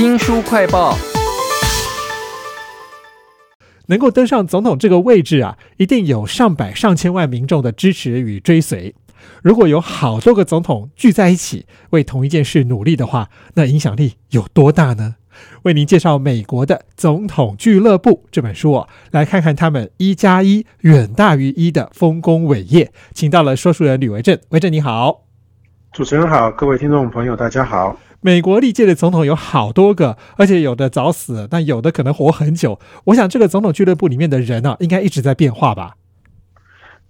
新书快报。能够登上总统这个位置啊，一定有上百上千万民众的支持与追随。如果有好多个总统聚在一起为同一件事努力的话，那影响力有多大呢？为您介绍美国的总统俱乐部这本书哦，来看看他们一加一远大于一的丰功伟业。请到了说书人吕维正，维正你好，主持人好，各位听众朋友大家好。美国历届的总统有好多个，而且有的早死，但有的可能活很久。我想这个总统俱乐部里面的人呢，应该一直在变化吧？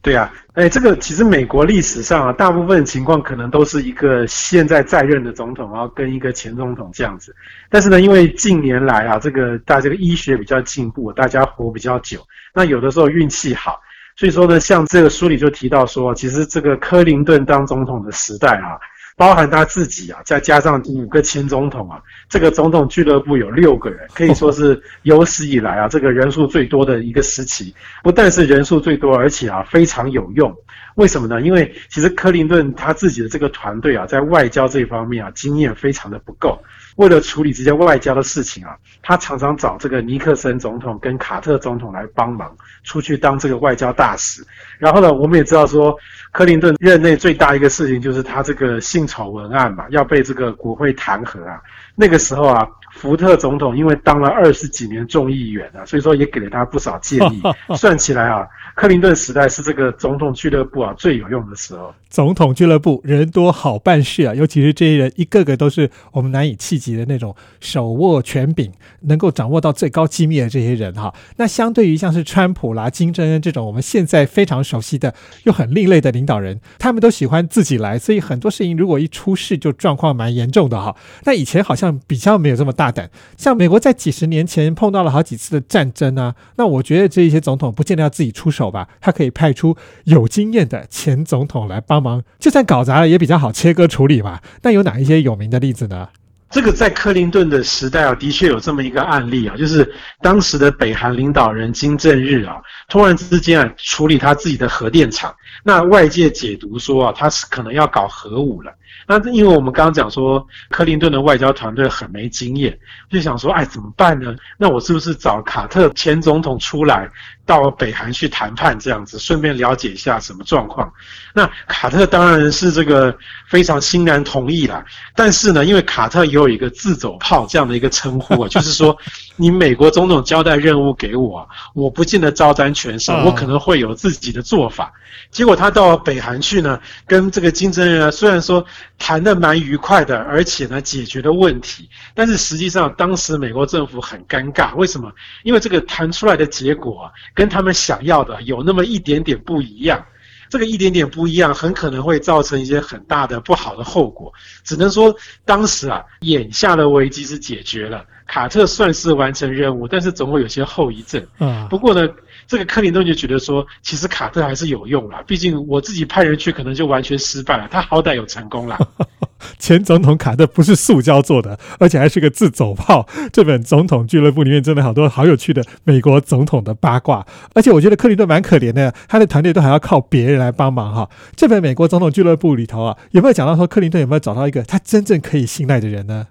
对啊，哎，这个其实美国历史上啊，大部分情况可能都是一个现在在任的总统，然后跟一个前总统这样子。但是呢，因为近年来啊，这个大这个医学比较进步，大家活比较久，那有的时候运气好，所以说呢，像这个书里就提到说，其实这个克林顿当总统的时代啊。包含他自己啊，再加上五个前总统啊，这个总统俱乐部有六个人，可以说是有史以来啊这个人数最多的一个时期。不但是人数最多，而且啊非常有用。为什么呢？因为其实克林顿他自己的这个团队啊，在外交这方面啊经验非常的不够。为了处理这些外交的事情啊，他常常找这个尼克森总统跟卡特总统来帮忙，出去当这个外交大使。然后呢，我们也知道说，克林顿任内最大一个事情就是他这个性丑文案嘛，要被这个国会弹劾啊。那个时候啊，福特总统因为当了二十几年众议员啊，所以说也给了他不少建议。算起来啊。克林顿时代是这个总统俱乐部啊最有用的时候。总统俱乐部人多好办事啊，尤其是这些人一个个都是我们难以企及的那种手握权柄、能够掌握到最高机密的这些人哈。那相对于像是川普啦、金正恩这种我们现在非常熟悉的又很另类的领导人，他们都喜欢自己来，所以很多事情如果一出事就状况蛮严重的哈。那以前好像比较没有这么大胆，像美国在几十年前碰到了好几次的战争啊，那我觉得这一些总统不见得要自己出手。吧，他可以派出有经验的前总统来帮忙，就算搞砸了也比较好切割处理吧。那有哪一些有名的例子呢？这个在克林顿的时代啊，的确有这么一个案例啊，就是当时的北韩领导人金正日啊，突然之间啊处理他自己的核电厂，那外界解读说啊，他是可能要搞核武了。那因为我们刚刚讲说，克林顿的外交团队很没经验，就想说，哎，怎么办呢？那我是不是找卡特前总统出来到北韩去谈判，这样子，顺便了解一下什么状况？那卡特当然是这个非常欣然同意了。但是呢，因为卡特有有一个自走炮这样的一个称呼啊，就是说，你美国总统交代任务给我，我不见得照单全收，我可能会有自己的做法。结果他到北韩去呢，跟这个金正恩啊，虽然说谈的蛮愉快的，而且呢解决了问题，但是实际上当时美国政府很尴尬，为什么？因为这个谈出来的结果跟他们想要的有那么一点点不一样，这个一点点不一样，很可能会造成一些很大的不好的后果。只能说当时啊，眼下的危机是解决了，卡特算是完成任务，但是总会有些后遗症。嗯，不过呢。这个克林顿就觉得说，其实卡特还是有用啦，毕竟我自己派人去可能就完全失败了，他好歹有成功啦。前总统卡特不是塑胶做的，而且还是个自走炮。这本总统俱乐部里面真的好多好有趣的美国总统的八卦，而且我觉得克林顿蛮可怜的，他的团队都还要靠别人来帮忙哈。这本美国总统俱乐部里头啊，有没有讲到说克林顿有没有找到一个他真正可以信赖的人呢？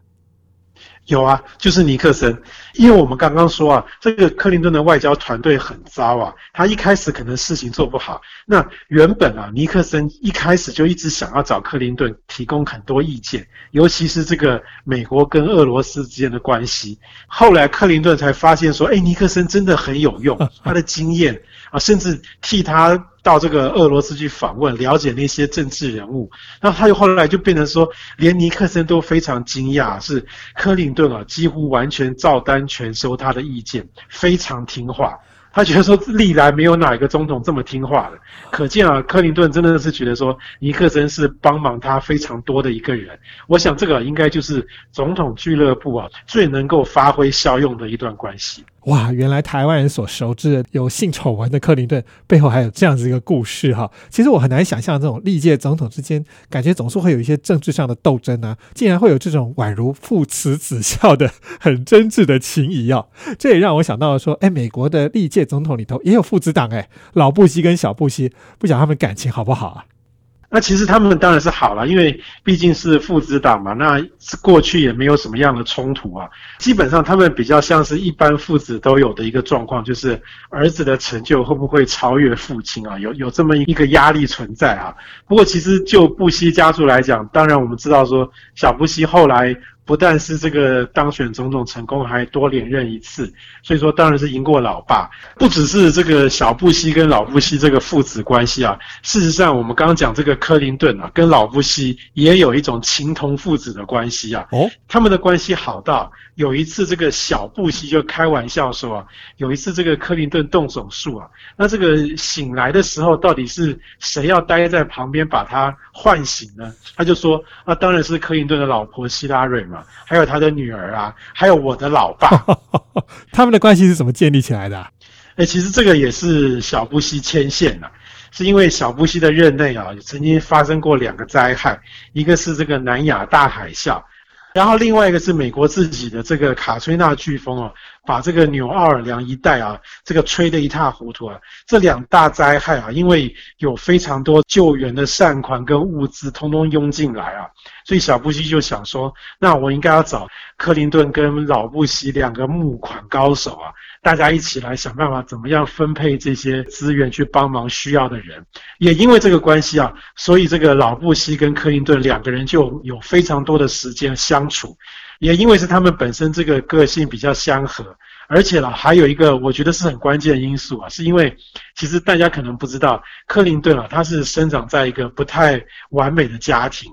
有啊，就是尼克森，因为我们刚刚说啊，这个克林顿的外交团队很糟啊，他一开始可能事情做不好。那原本啊，尼克森一开始就一直想要找克林顿提供很多意见，尤其是这个美国跟俄罗斯之间的关系。后来克林顿才发现说，哎，尼克森真的很有用，他的经验啊，甚至替他。到这个俄罗斯去访问，了解那些政治人物，然后他又后来就变成说，连尼克森都非常惊讶，是克林顿啊，几乎完全照单全收他的意见，非常听话。他觉得说，历来没有哪一个总统这么听话的，可见啊，克林顿真的是觉得说，尼克森是帮忙他非常多的一个人。我想这个应该就是总统俱乐部啊最能够发挥效用的一段关系。哇，原来台湾人所熟知的有性丑闻的克林顿背后还有这样子一个故事哈。其实我很难想象这种历届总统之间，感觉总是会有一些政治上的斗争啊，竟然会有这种宛如父慈子孝的很真挚的情谊啊。这也让我想到了说，哎，美国的历届总统里头也有父子党哎，老布希跟小布希，不讲他们感情好不好啊？那其实他们当然是好了，因为毕竟是父子党嘛，那过去也没有什么样的冲突啊。基本上他们比较像是一般父子都有的一个状况，就是儿子的成就会不会超越父亲啊？有有这么一个压力存在啊。不过其实就布希家族来讲，当然我们知道说小布希后来。不但是这个当选总统成功，还多连任一次，所以说当然是赢过老爸。不只是这个小布希跟老布希这个父子关系啊，事实上我们刚刚讲这个克林顿啊，跟老布希也有一种情同父子的关系啊。哦，他们的关系好到有一次这个小布希就开玩笑说啊，有一次这个克林顿动手术啊，那这个醒来的时候到底是谁要待在旁边把他唤醒呢？他就说啊，当然是克林顿的老婆希拉蕊嘛。还有他的女儿啊，还有我的老爸，他们的关系是怎么建立起来的？哎，其实这个也是小布希牵线的，是因为小布希的任内啊，曾经发生过两个灾害，一个是这个南亚大海啸，然后另外一个是美国自己的这个卡崔娜飓风哦。把这个纽奥尔良一带啊，这个吹得一塌糊涂啊！这两大灾害啊，因为有非常多救援的善款跟物资通通涌进来啊，所以小布希就想说，那我应该要找克林顿跟老布希两个募款高手啊，大家一起来想办法怎么样分配这些资源去帮忙需要的人。也因为这个关系啊，所以这个老布希跟克林顿两个人就有非常多的时间相相处。也因为是他们本身这个个性比较相合，而且呢，还有一个我觉得是很关键的因素啊，是因为其实大家可能不知道，克林顿啊，他是生长在一个不太完美的家庭。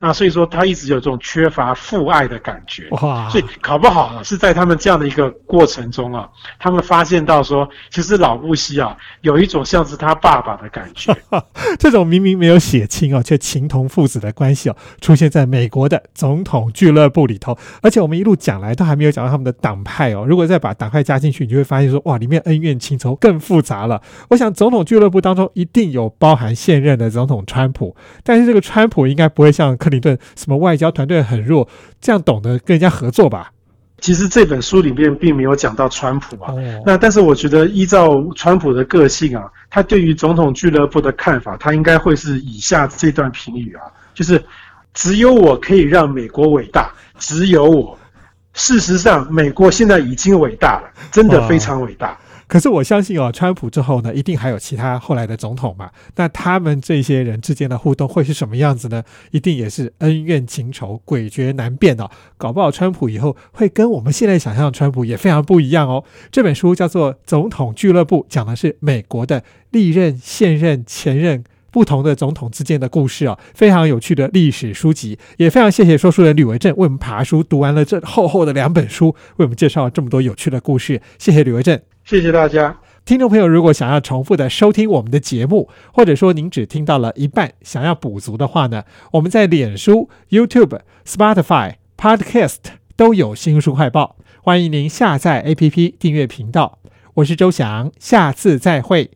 那所以说，他一直有这种缺乏父爱的感觉，哇！所以搞不好啊是在他们这样的一个过程中啊，他们发现到说，其实老布希啊，有一种像是他爸爸的感觉。这种明明没有血亲哦，却情同父子的关系哦，出现在美国的总统俱乐部里头。而且我们一路讲来都还没有讲到他们的党派哦。如果再把党派加进去，你就会发现说，哇，里面恩怨情仇更复杂了。我想总统俱乐部当中一定有包含现任的总统川普，但是这个川普应该不会像。克林顿什么外交团队很弱，这样懂得跟人家合作吧？其实这本书里面并没有讲到川普啊。那但是我觉得依照川普的个性啊，他对于总统俱乐部的看法，他应该会是以下这段评语啊，就是只有我可以让美国伟大，只有我。事实上，美国现在已经伟大了，真的非常伟大。可是我相信哦，川普之后呢，一定还有其他后来的总统嘛？那他们这些人之间的互动会是什么样子呢？一定也是恩怨情仇、诡谲难辨哦。搞不好川普以后会跟我们现在想象的川普也非常不一样哦。这本书叫做《总统俱乐部》，讲的是美国的历任、现任、前任不同的总统之间的故事啊，非常有趣的历史书籍。也非常谢谢说书人吕维正为我们爬书读完了这厚厚的两本书，为我们介绍了这么多有趣的故事。谢谢吕维正。谢谢大家，听众朋友，如果想要重复的收听我们的节目，或者说您只听到了一半，想要补足的话呢，我们在脸书、YouTube、Spotify、Podcast 都有新书快报，欢迎您下载 APP 订阅频道。我是周翔，下次再会。